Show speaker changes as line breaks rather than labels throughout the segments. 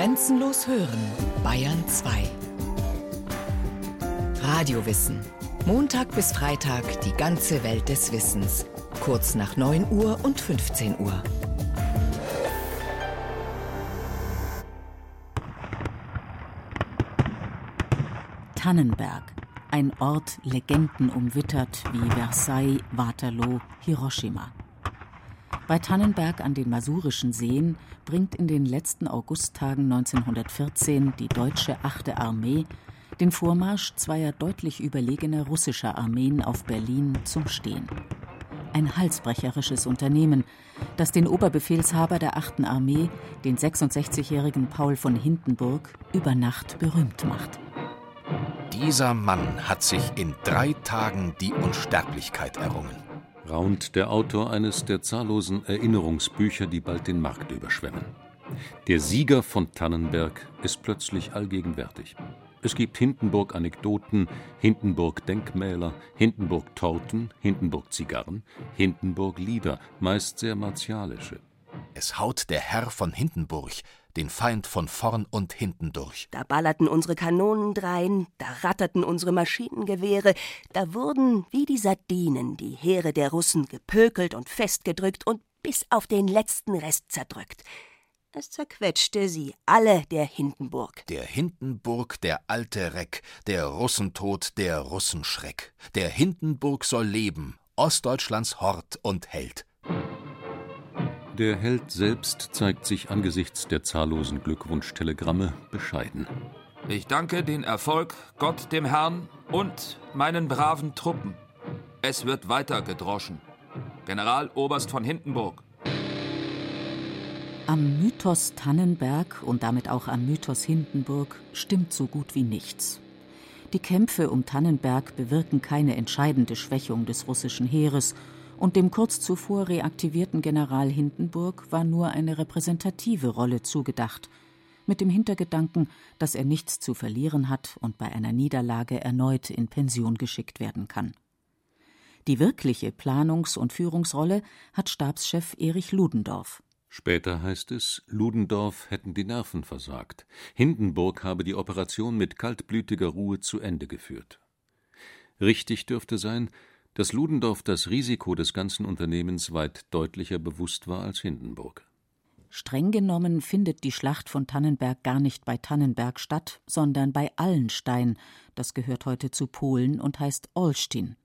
Grenzenlos hören, Bayern 2. Radiowissen. Montag bis Freitag die ganze Welt des Wissens. Kurz nach 9 Uhr und 15 Uhr.
Tannenberg. Ein Ort legendenumwittert wie Versailles, Waterloo, Hiroshima. Bei Tannenberg an den Masurischen Seen bringt in den letzten Augusttagen 1914 die deutsche 8. Armee den Vormarsch zweier deutlich überlegener russischer Armeen auf Berlin zum Stehen. Ein halsbrecherisches Unternehmen, das den Oberbefehlshaber der 8. Armee, den 66-jährigen Paul von Hindenburg, über Nacht berühmt macht.
Dieser Mann hat sich in drei Tagen die Unsterblichkeit errungen
raunt der Autor eines der zahllosen Erinnerungsbücher, die bald den Markt überschwemmen. Der Sieger von Tannenberg ist plötzlich allgegenwärtig. Es gibt Hindenburg-Anekdoten, Hindenburg-Denkmäler, Hindenburg-Torten, Hindenburg-Zigarren, Hindenburg-Lieder, meist sehr martialische.
Es haut der Herr von Hindenburg den Feind von vorn und hinten durch.
Da ballerten unsere Kanonen drein, da ratterten unsere Maschinengewehre, da wurden wie die Sardinen die Heere der Russen gepökelt und festgedrückt und bis auf den letzten Rest zerdrückt. Es zerquetschte sie alle der Hindenburg.
Der Hindenburg, der alte Reck, der Russentod, der Russenschreck. Der Hindenburg soll leben, Ostdeutschlands Hort und Held.
Der Held selbst zeigt sich angesichts der zahllosen Glückwunschtelegramme bescheiden.
Ich danke den Erfolg Gott dem Herrn und meinen braven Truppen. Es wird weiter gedroschen. Generaloberst von Hindenburg.
Am Mythos Tannenberg und damit auch am Mythos Hindenburg stimmt so gut wie nichts. Die Kämpfe um Tannenberg bewirken keine entscheidende Schwächung des russischen Heeres und dem kurz zuvor reaktivierten General Hindenburg war nur eine repräsentative Rolle zugedacht, mit dem Hintergedanken, dass er nichts zu verlieren hat und bei einer Niederlage erneut in Pension geschickt werden kann. Die wirkliche Planungs- und Führungsrolle hat Stabschef Erich Ludendorff.
Später heißt es, Ludendorff hätten die Nerven versagt. Hindenburg habe die Operation mit kaltblütiger Ruhe zu Ende geführt. Richtig dürfte sein, dass Ludendorff das Risiko des ganzen Unternehmens weit deutlicher bewusst war als Hindenburg.
Streng genommen findet die Schlacht von Tannenberg gar nicht bei Tannenberg statt, sondern bei Allenstein, das gehört heute zu Polen und heißt Olsztyn.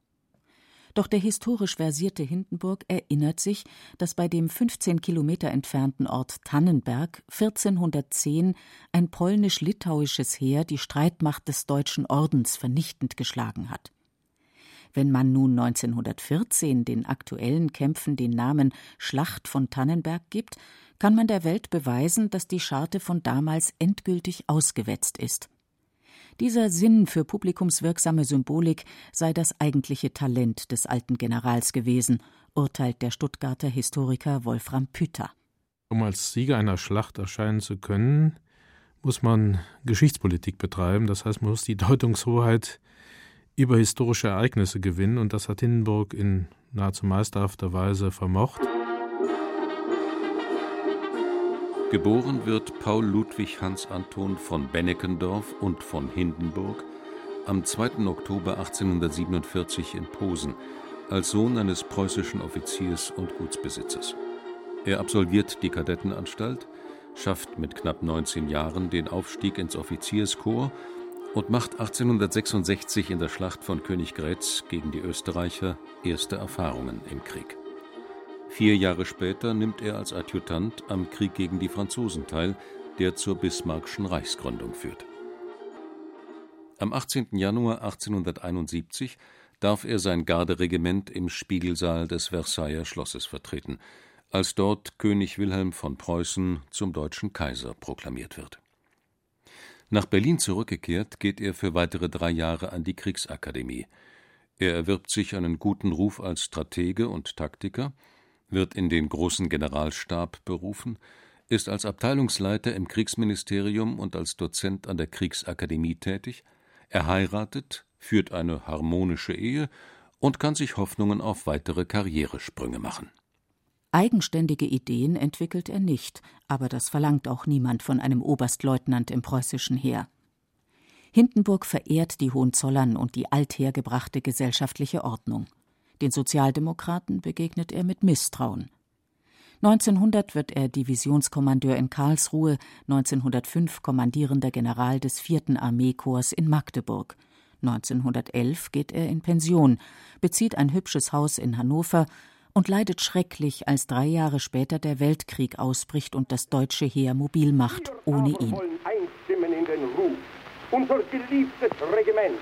Doch der historisch versierte Hindenburg erinnert sich, dass bei dem 15 Kilometer entfernten Ort Tannenberg 1410 ein polnisch-litauisches Heer die Streitmacht des Deutschen Ordens vernichtend geschlagen hat. Wenn man nun 1914 den aktuellen Kämpfen den Namen Schlacht von Tannenberg gibt, kann man der Welt beweisen, dass die Scharte von damals endgültig ausgewetzt ist. Dieser Sinn für publikumswirksame Symbolik sei das eigentliche Talent des alten Generals gewesen, urteilt der Stuttgarter Historiker Wolfram Püter.
Um als Sieger einer Schlacht erscheinen zu können, muss man Geschichtspolitik betreiben, das heißt, man muss die Deutungshoheit über historische Ereignisse gewinnen, und das hat Hindenburg in nahezu meisterhafter Weise vermocht.
Geboren wird Paul Ludwig Hans Anton von Benneckendorf und von Hindenburg am 2. Oktober 1847 in Posen als Sohn eines preußischen Offiziers und Gutsbesitzers. Er absolviert die Kadettenanstalt, schafft mit knapp 19 Jahren den Aufstieg ins Offizierskorps und macht 1866 in der Schlacht von Königgrätz gegen die Österreicher erste Erfahrungen im Krieg. Vier Jahre später nimmt er als Adjutant am Krieg gegen die Franzosen teil, der zur Bismarckschen Reichsgründung führt. Am 18. Januar 1871 darf er sein Garderegiment im Spiegelsaal des Versailler Schlosses vertreten, als dort König Wilhelm von Preußen zum deutschen Kaiser proklamiert wird nach Berlin zurückgekehrt, geht er für weitere drei Jahre an die Kriegsakademie. Er erwirbt sich einen guten Ruf als Stratege und Taktiker, wird in den großen Generalstab berufen, ist als Abteilungsleiter im Kriegsministerium und als Dozent an der Kriegsakademie tätig, er heiratet, führt eine harmonische Ehe und kann sich Hoffnungen auf weitere Karrieresprünge machen
Eigenständige Ideen entwickelt er nicht, aber das verlangt auch niemand von einem Oberstleutnant im preußischen Heer. Hindenburg verehrt die Hohenzollern und die althergebrachte gesellschaftliche Ordnung. Den Sozialdemokraten begegnet er mit Misstrauen. 1900 wird er Divisionskommandeur in Karlsruhe, 1905 kommandierender General des 4. Armeekorps in Magdeburg. 1911 geht er in Pension, bezieht ein hübsches Haus in Hannover und leidet schrecklich, als drei Jahre später der Weltkrieg ausbricht und das deutsche Heer mobil macht, ohne ihn. Einstimmen in den Ruf. Unser geliebtes Regiment.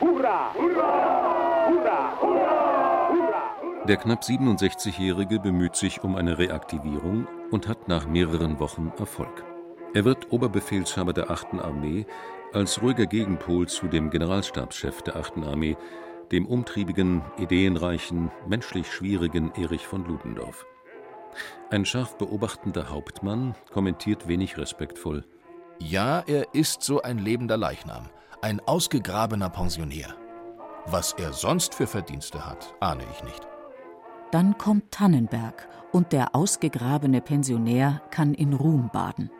Hurra! Hurra! Hurra! Hurra! Hurra! Der knapp 67-Jährige bemüht sich um eine Reaktivierung und hat nach mehreren Wochen Erfolg. Er wird Oberbefehlshaber der 8. Armee als ruhiger Gegenpol zu dem Generalstabschef der 8. Armee, dem umtriebigen, ideenreichen, menschlich schwierigen Erich von Ludendorff. Ein scharf beobachtender Hauptmann kommentiert wenig respektvoll.
Ja, er ist so ein lebender Leichnam, ein ausgegrabener Pensionär. Was er sonst für Verdienste hat, ahne ich nicht.
Dann kommt Tannenberg und der ausgegrabene Pensionär kann in Ruhm baden.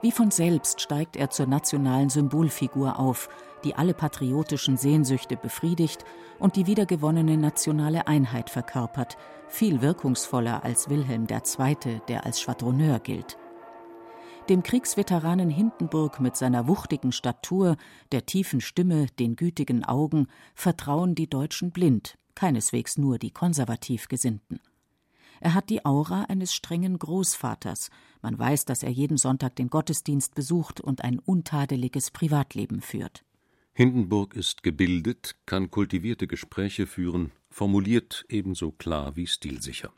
Wie von selbst steigt er zur nationalen Symbolfigur auf, die alle patriotischen Sehnsüchte befriedigt und die wiedergewonnene nationale Einheit verkörpert, viel wirkungsvoller als Wilhelm II., der als Schwadroneur gilt. Dem Kriegsveteranen Hindenburg mit seiner wuchtigen Statur, der tiefen Stimme, den gütigen Augen vertrauen die Deutschen blind, keineswegs nur die konservativ Gesinnten. Er hat die Aura eines strengen Großvaters, man weiß, dass er jeden Sonntag den Gottesdienst besucht und ein untadeliges Privatleben führt.
Hindenburg ist gebildet, kann kultivierte Gespräche führen, formuliert ebenso klar wie stilsicher.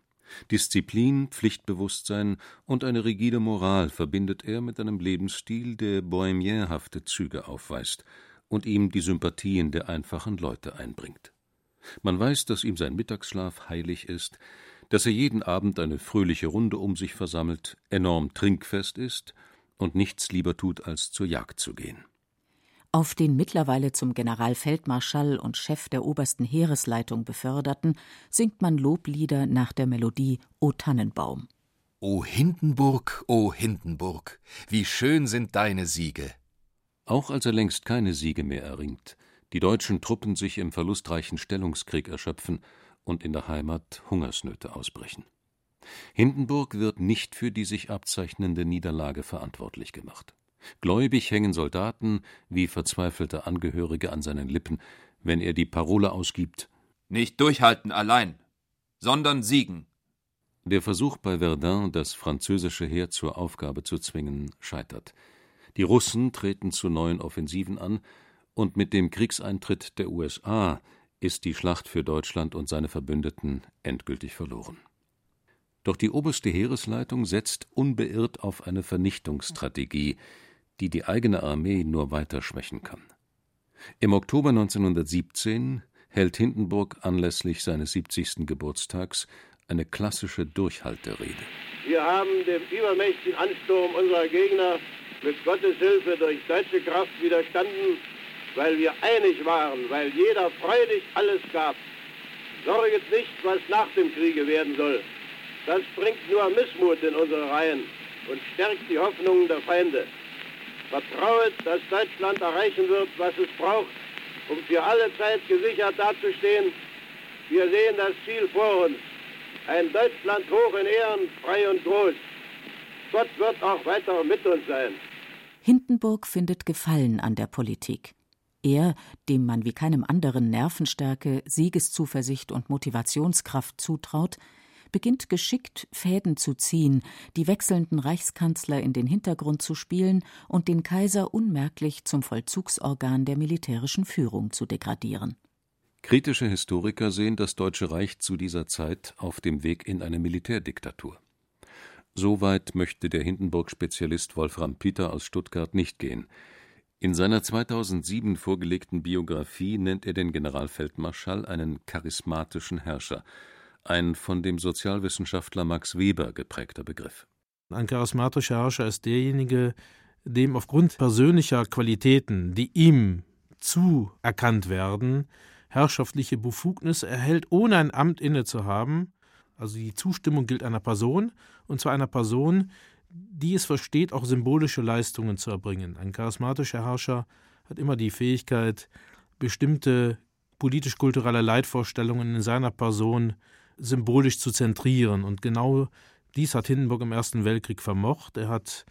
Disziplin, Pflichtbewusstsein und eine rigide Moral verbindet er mit einem Lebensstil, der bohemienhafte Züge aufweist und ihm die Sympathien der einfachen Leute einbringt. Man weiß, dass ihm sein Mittagsschlaf heilig ist, dass er jeden Abend eine fröhliche Runde um sich versammelt, enorm trinkfest ist und nichts lieber tut, als zur Jagd zu gehen.
Auf den mittlerweile zum Generalfeldmarschall und Chef der obersten Heeresleitung beförderten, singt man Loblieder nach der Melodie O Tannenbaum.
O Hindenburg, o Hindenburg, wie schön sind deine Siege.
Auch als er längst keine Siege mehr erringt, die deutschen Truppen sich im verlustreichen Stellungskrieg erschöpfen und in der Heimat Hungersnöte ausbrechen. Hindenburg wird nicht für die sich abzeichnende Niederlage verantwortlich gemacht. Gläubig hängen Soldaten wie verzweifelte Angehörige an seinen Lippen, wenn er die Parole ausgibt
Nicht durchhalten allein, sondern siegen.
Der Versuch bei Verdun, das französische Heer zur Aufgabe zu zwingen, scheitert. Die Russen treten zu neuen Offensiven an, und mit dem Kriegseintritt der USA ist die Schlacht für Deutschland und seine Verbündeten endgültig verloren. Doch die oberste Heeresleitung setzt unbeirrt auf eine Vernichtungsstrategie, die die eigene Armee nur weiter schwächen kann. Im Oktober 1917 hält Hindenburg anlässlich seines 70. Geburtstags eine klassische Durchhalterede.
Wir haben dem übermächtigen Ansturm unserer Gegner mit Gottes Hilfe durch deutsche Kraft widerstanden, weil wir einig waren, weil jeder freudig alles gab. Sorget nicht, was nach dem Kriege werden soll. Das bringt nur Missmut in unsere Reihen und stärkt die Hoffnungen der Feinde. Vertrauet, dass Deutschland erreichen wird, was es braucht, um für alle Zeit gesichert dazustehen. Wir sehen das Ziel vor uns. Ein Deutschland hoch in Ehren, frei und groß. Gott wird auch weiter mit uns sein.
Hindenburg findet Gefallen an der Politik. Er, dem man wie keinem anderen Nervenstärke, Siegeszuversicht und Motivationskraft zutraut, beginnt geschickt Fäden zu ziehen, die wechselnden Reichskanzler in den Hintergrund zu spielen und den Kaiser unmerklich zum Vollzugsorgan der militärischen Führung zu degradieren.
Kritische Historiker sehen das Deutsche Reich zu dieser Zeit auf dem Weg in eine Militärdiktatur. So weit möchte der Hindenburg-Spezialist Wolfram Peter aus Stuttgart nicht gehen. In seiner 2007 vorgelegten Biografie nennt er den Generalfeldmarschall einen charismatischen Herrscher, ein von dem Sozialwissenschaftler Max Weber geprägter Begriff.
Ein charismatischer Herrscher ist derjenige, dem aufgrund persönlicher Qualitäten, die ihm zuerkannt werden, herrschaftliche Befugnis erhält, ohne ein Amt inne zu haben, Also die Zustimmung gilt einer Person, und zwar einer Person, die es versteht, auch symbolische Leistungen zu erbringen. Ein charismatischer Herrscher hat immer die Fähigkeit, bestimmte politisch-kulturelle Leitvorstellungen in seiner Person symbolisch zu zentrieren. Und genau dies hat Hindenburg im Ersten Weltkrieg vermocht. Er hat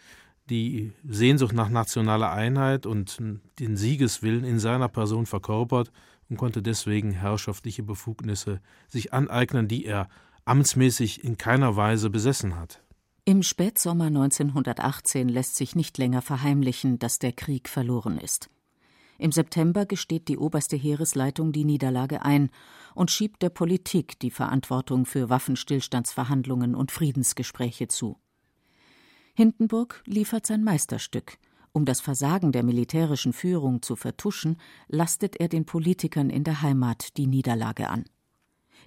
die Sehnsucht nach nationaler Einheit und den Siegeswillen in seiner Person verkörpert und konnte deswegen herrschaftliche Befugnisse sich aneignen, die er amtsmäßig in keiner Weise besessen hat.
Im Spätsommer 1918 lässt sich nicht länger verheimlichen, dass der Krieg verloren ist. Im September gesteht die oberste Heeresleitung die Niederlage ein und schiebt der Politik die Verantwortung für Waffenstillstandsverhandlungen und Friedensgespräche zu. Hindenburg liefert sein Meisterstück. Um das Versagen der militärischen Führung zu vertuschen, lastet er den Politikern in der Heimat die Niederlage an.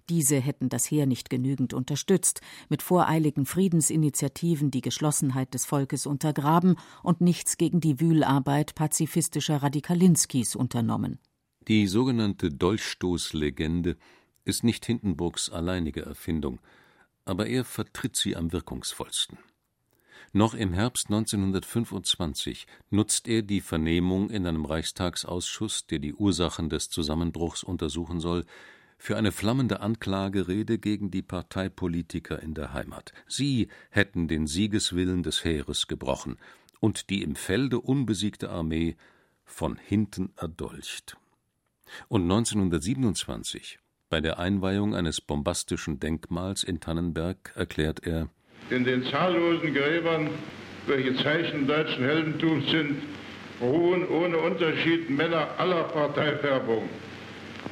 Diese hätten das Heer nicht genügend unterstützt, mit voreiligen Friedensinitiativen die Geschlossenheit des Volkes untergraben und nichts gegen die Wühlarbeit pazifistischer Radikalinskis unternommen.
Die sogenannte Dolchstoßlegende ist nicht Hindenburgs alleinige Erfindung, aber er vertritt sie am wirkungsvollsten. Noch im Herbst 1925 nutzt er die Vernehmung in einem Reichstagsausschuss, der die Ursachen des Zusammenbruchs untersuchen soll, für eine flammende Anklagerede gegen die Parteipolitiker in der Heimat. Sie hätten den Siegeswillen des Heeres gebrochen und die im Felde unbesiegte Armee von hinten erdolcht. Und 1927, bei der Einweihung eines bombastischen Denkmals in Tannenberg, erklärt er:
In den zahllosen Gräbern, welche Zeichen deutschen Heldentums sind, ruhen ohne Unterschied Männer aller Parteifärbung.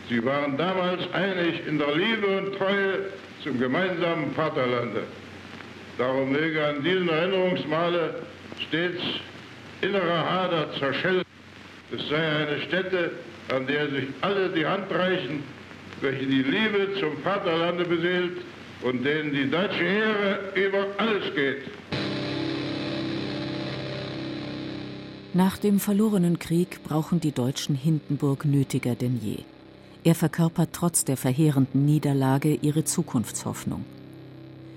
Sie waren damals einig in der Liebe und Treue zum gemeinsamen Vaterlande. Darum möge an diesem Erinnerungsmale stets innerer Hader zerschellen. Es sei eine Stätte, an der sich alle die Hand reichen, welche die Liebe zum Vaterlande beseelt und denen die deutsche Ehre über alles geht.
Nach dem verlorenen Krieg brauchen die Deutschen Hindenburg nötiger denn je. Er verkörpert trotz der verheerenden Niederlage ihre Zukunftshoffnung.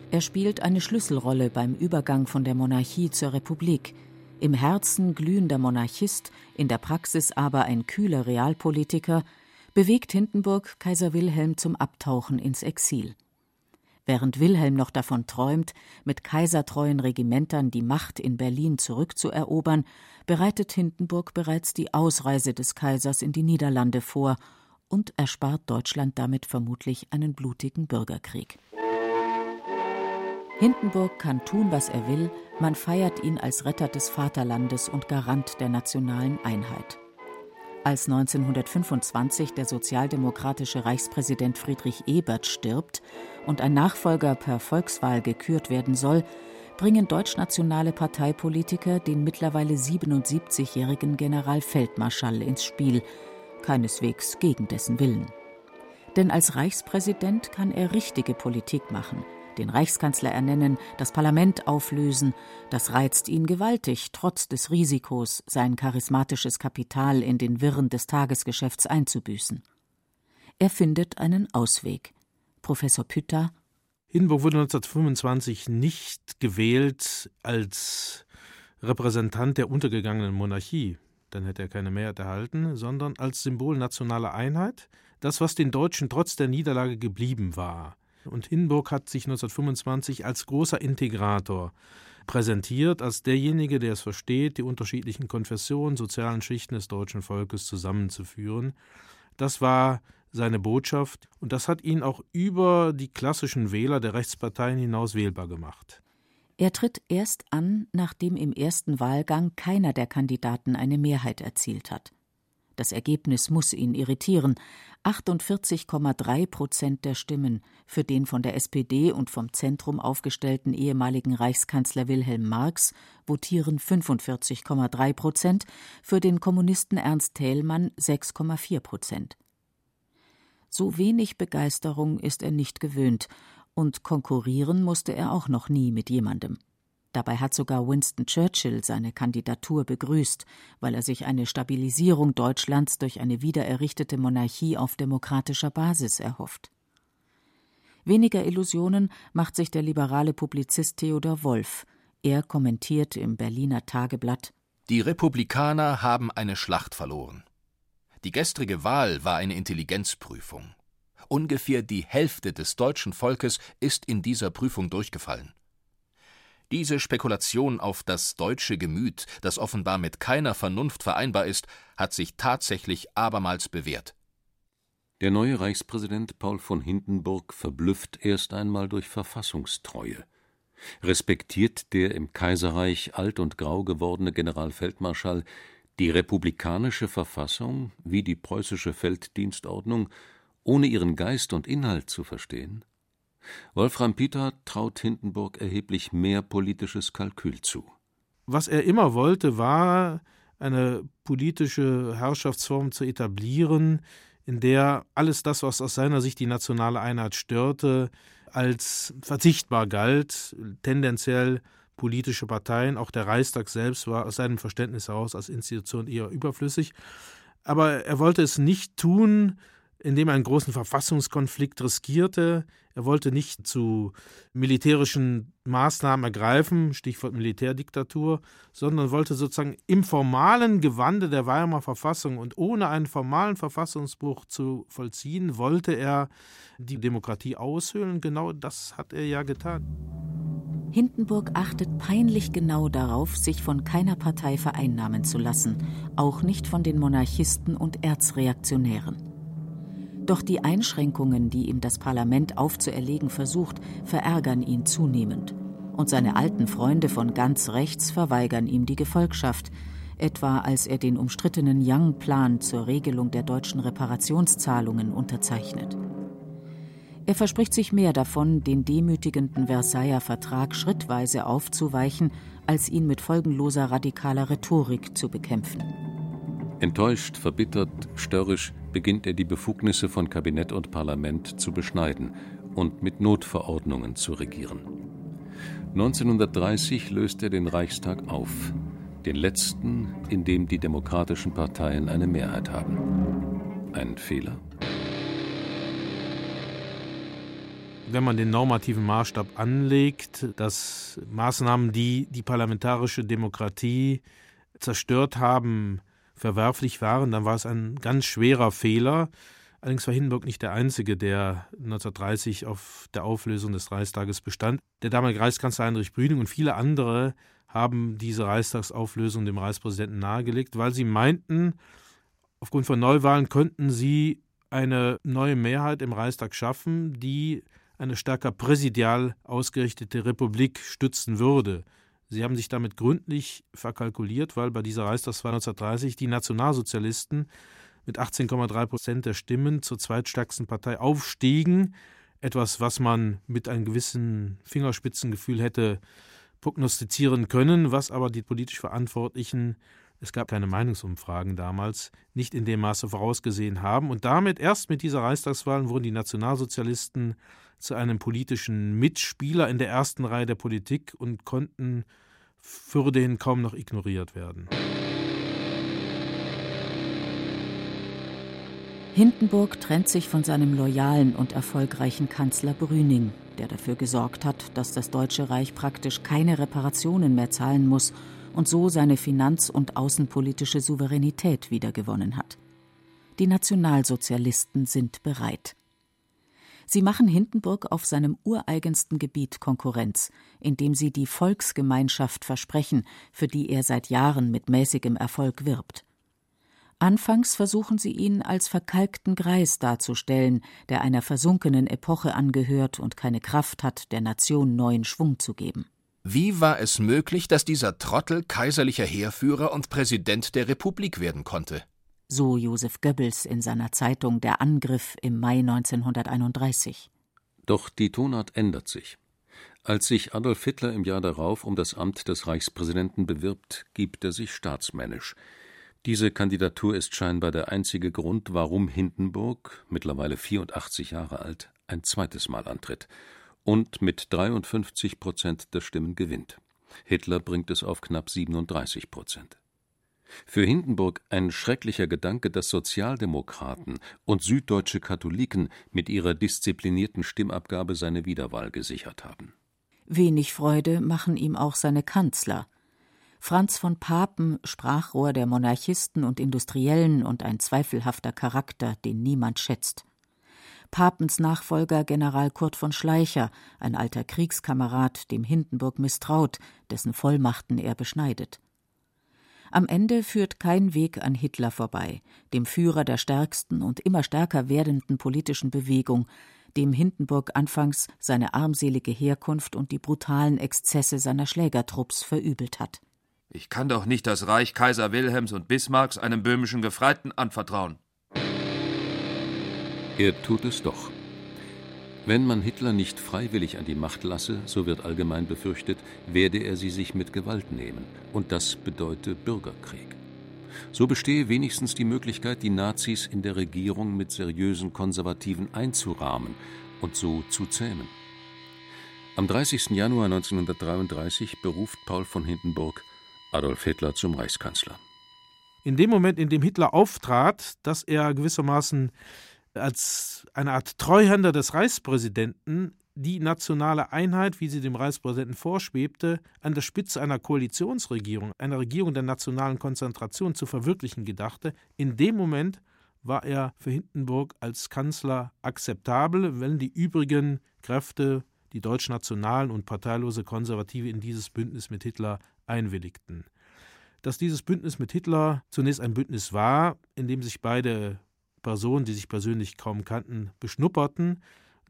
Er spielt eine Schlüsselrolle beim Übergang von der Monarchie zur Republik, im Herzen glühender Monarchist, in der Praxis aber ein kühler Realpolitiker, bewegt Hindenburg Kaiser Wilhelm zum Abtauchen ins Exil. Während Wilhelm noch davon träumt, mit kaisertreuen Regimentern die Macht in Berlin zurückzuerobern, bereitet Hindenburg bereits die Ausreise des Kaisers in die Niederlande vor und erspart Deutschland damit vermutlich einen blutigen Bürgerkrieg. Hindenburg kann tun, was er will, man feiert ihn als Retter des Vaterlandes und Garant der nationalen Einheit. Als 1925 der sozialdemokratische Reichspräsident Friedrich Ebert stirbt und ein Nachfolger per Volkswahl gekürt werden soll, bringen deutschnationale Parteipolitiker den mittlerweile 77-jährigen Generalfeldmarschall ins Spiel, keineswegs gegen dessen Willen. Denn als Reichspräsident kann er richtige Politik machen, den Reichskanzler ernennen, das Parlament auflösen, das reizt ihn gewaltig, trotz des Risikos, sein charismatisches Kapital in den Wirren des Tagesgeschäfts einzubüßen. Er findet einen Ausweg. Professor Pütter
Hindenburg wurde 1925 nicht gewählt als Repräsentant der untergegangenen Monarchie dann hätte er keine Mehrheit erhalten, sondern als Symbol nationaler Einheit, das, was den Deutschen trotz der Niederlage geblieben war. Und Hindenburg hat sich 1925 als großer Integrator präsentiert, als derjenige, der es versteht, die unterschiedlichen Konfessionen, sozialen Schichten des deutschen Volkes zusammenzuführen. Das war seine Botschaft und das hat ihn auch über die klassischen Wähler der Rechtsparteien hinaus wählbar gemacht.
Er tritt erst an, nachdem im ersten Wahlgang keiner der Kandidaten eine Mehrheit erzielt hat. Das Ergebnis muss ihn irritieren. 48,3 Prozent der Stimmen für den von der SPD und vom Zentrum aufgestellten ehemaligen Reichskanzler Wilhelm Marx votieren 45,3 Prozent, für den Kommunisten Ernst Thälmann 6,4 Prozent. So wenig Begeisterung ist er nicht gewöhnt, und konkurrieren musste er auch noch nie mit jemandem. Dabei hat sogar Winston Churchill seine Kandidatur begrüßt, weil er sich eine Stabilisierung Deutschlands durch eine wiedererrichtete Monarchie auf demokratischer Basis erhofft. Weniger Illusionen macht sich der liberale Publizist Theodor Wolf. Er kommentiert im Berliner Tageblatt
Die Republikaner haben eine Schlacht verloren. Die gestrige Wahl war eine Intelligenzprüfung. Ungefähr die Hälfte des deutschen Volkes ist in dieser Prüfung durchgefallen. Diese Spekulation auf das deutsche Gemüt, das offenbar mit keiner Vernunft vereinbar ist, hat sich tatsächlich abermals bewährt.
Der neue Reichspräsident Paul von Hindenburg verblüfft erst einmal durch Verfassungstreue. Respektiert der im Kaiserreich alt und grau gewordene Generalfeldmarschall die republikanische Verfassung wie die preußische Felddienstordnung, ohne ihren Geist und Inhalt zu verstehen? Wolfram Pieter traut Hindenburg erheblich mehr politisches Kalkül zu.
Was er immer wollte, war eine politische Herrschaftsform zu etablieren, in der alles das, was aus seiner Sicht die nationale Einheit störte, als verzichtbar galt, tendenziell politische Parteien, auch der Reichstag selbst war aus seinem Verständnis heraus als Institution eher überflüssig. Aber er wollte es nicht tun, indem er einen großen Verfassungskonflikt riskierte. Er wollte nicht zu militärischen Maßnahmen ergreifen, Stichwort Militärdiktatur, sondern wollte sozusagen im formalen Gewande der Weimarer Verfassung und ohne einen formalen Verfassungsbruch zu vollziehen, wollte er die Demokratie aushöhlen. Genau das hat er ja getan.
Hindenburg achtet peinlich genau darauf, sich von keiner Partei vereinnahmen zu lassen, auch nicht von den Monarchisten und Erzreaktionären. Doch die Einschränkungen, die ihm das Parlament aufzuerlegen versucht, verärgern ihn zunehmend. Und seine alten Freunde von ganz rechts verweigern ihm die Gefolgschaft, etwa als er den umstrittenen Young-Plan zur Regelung der deutschen Reparationszahlungen unterzeichnet. Er verspricht sich mehr davon, den demütigenden Versailler Vertrag schrittweise aufzuweichen, als ihn mit folgenloser radikaler Rhetorik zu bekämpfen.
Enttäuscht, verbittert, störrisch beginnt er die Befugnisse von Kabinett und Parlament zu beschneiden und mit Notverordnungen zu regieren. 1930 löst er den Reichstag auf, den letzten, in dem die demokratischen Parteien eine Mehrheit haben. Ein Fehler?
Wenn man den normativen Maßstab anlegt, dass Maßnahmen, die die parlamentarische Demokratie zerstört haben, verwerflich waren, dann war es ein ganz schwerer Fehler. Allerdings war Hindenburg nicht der Einzige, der 1930 auf der Auflösung des Reichstages bestand. Der damalige Reichskanzler Heinrich Brüning und viele andere haben diese Reichstagsauflösung dem Reichspräsidenten nahegelegt, weil sie meinten, aufgrund von Neuwahlen könnten sie eine neue Mehrheit im Reichstag schaffen, die eine stärker präsidial ausgerichtete Republik stützen würde. Sie haben sich damit gründlich verkalkuliert, weil bei dieser Reichstagswahl 1930 die Nationalsozialisten mit 18,3 Prozent der Stimmen zur zweitstärksten Partei aufstiegen. Etwas, was man mit einem gewissen Fingerspitzengefühl hätte prognostizieren können, was aber die politisch Verantwortlichen, es gab keine Meinungsumfragen damals, nicht in dem Maße vorausgesehen haben. Und damit, erst mit dieser Reichstagswahl, wurden die Nationalsozialisten zu einem politischen Mitspieler in der ersten Reihe der Politik und konnten für den kaum noch ignoriert werden.
Hindenburg trennt sich von seinem loyalen und erfolgreichen Kanzler Brüning, der dafür gesorgt hat, dass das Deutsche Reich praktisch keine Reparationen mehr zahlen muss und so seine finanz- und außenpolitische Souveränität wiedergewonnen hat. Die Nationalsozialisten sind bereit. Sie machen Hindenburg auf seinem ureigensten Gebiet Konkurrenz, indem sie die Volksgemeinschaft versprechen, für die er seit Jahren mit mäßigem Erfolg wirbt. Anfangs versuchen sie ihn als verkalkten Greis darzustellen, der einer versunkenen Epoche angehört und keine Kraft hat, der Nation neuen Schwung zu geben.
Wie war es möglich, dass dieser Trottel kaiserlicher Heerführer und Präsident der Republik werden konnte?
So Josef Goebbels in seiner Zeitung Der Angriff im Mai 1931.
Doch die Tonart ändert sich. Als sich Adolf Hitler im Jahr darauf um das Amt des Reichspräsidenten bewirbt, gibt er sich staatsmännisch. Diese Kandidatur ist scheinbar der einzige Grund, warum Hindenburg, mittlerweile 84 Jahre alt, ein zweites Mal antritt und mit 53 Prozent der Stimmen gewinnt. Hitler bringt es auf knapp 37 Prozent. Für Hindenburg ein schrecklicher Gedanke, dass Sozialdemokraten und süddeutsche Katholiken mit ihrer disziplinierten Stimmabgabe seine Wiederwahl gesichert haben.
Wenig Freude machen ihm auch seine Kanzler. Franz von Papen, Sprachrohr der Monarchisten und Industriellen und ein zweifelhafter Charakter, den niemand schätzt. Papens Nachfolger General Kurt von Schleicher, ein alter Kriegskamerad, dem Hindenburg misstraut, dessen Vollmachten er beschneidet. Am Ende führt kein Weg an Hitler vorbei, dem Führer der stärksten und immer stärker werdenden politischen Bewegung, dem Hindenburg anfangs seine armselige Herkunft und die brutalen Exzesse seiner Schlägertrupps verübelt hat.
Ich kann doch nicht das Reich Kaiser Wilhelms und Bismarcks einem böhmischen Gefreiten anvertrauen.
Er tut es doch. Wenn man Hitler nicht freiwillig an die Macht lasse, so wird allgemein befürchtet, werde er sie sich mit Gewalt nehmen, und das bedeute Bürgerkrieg. So bestehe wenigstens die Möglichkeit, die Nazis in der Regierung mit seriösen Konservativen einzurahmen und so zu zähmen. Am 30. Januar 1933 beruft Paul von Hindenburg Adolf Hitler zum Reichskanzler.
In dem Moment, in dem Hitler auftrat, dass er gewissermaßen als eine Art Treuhänder des Reichspräsidenten die nationale Einheit, wie sie dem Reichspräsidenten vorschwebte, an der Spitze einer Koalitionsregierung, einer Regierung der nationalen Konzentration zu verwirklichen gedachte. In dem Moment war er für Hindenburg als Kanzler akzeptabel, wenn die übrigen Kräfte, die deutschnationalen und parteilose Konservative, in dieses Bündnis mit Hitler einwilligten. Dass dieses Bündnis mit Hitler zunächst ein Bündnis war, in dem sich beide Personen, die sich persönlich kaum kannten, beschnupperten,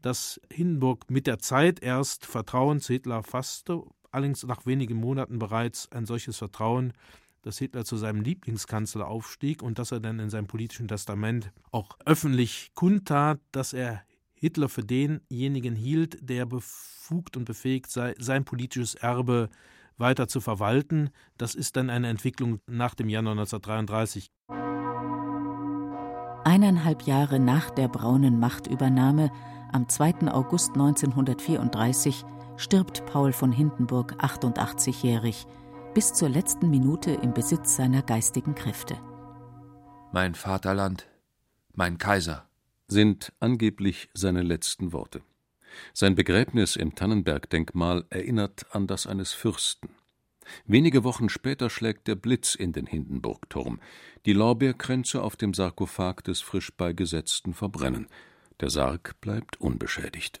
dass Hindenburg mit der Zeit erst Vertrauen zu Hitler fasste, allerdings nach wenigen Monaten bereits ein solches Vertrauen, dass Hitler zu seinem Lieblingskanzler aufstieg und dass er dann in seinem politischen Testament auch öffentlich kundtat, dass er Hitler für denjenigen hielt, der befugt und befähigt sei, sein politisches Erbe weiter zu verwalten. Das ist dann eine Entwicklung nach dem Januar 1933.
Eineinhalb Jahre nach der braunen Machtübernahme, am 2. August 1934, stirbt Paul von Hindenburg 88-jährig, bis zur letzten Minute im Besitz seiner geistigen Kräfte.
Mein Vaterland, mein Kaiser,
sind angeblich seine letzten Worte. Sein Begräbnis im Tannenberg-Denkmal erinnert an das eines Fürsten. Wenige Wochen später schlägt der Blitz in den Hindenburgturm. Die Lorbeerkränze auf dem Sarkophag des frisch Beigesetzten verbrennen. Der Sarg bleibt unbeschädigt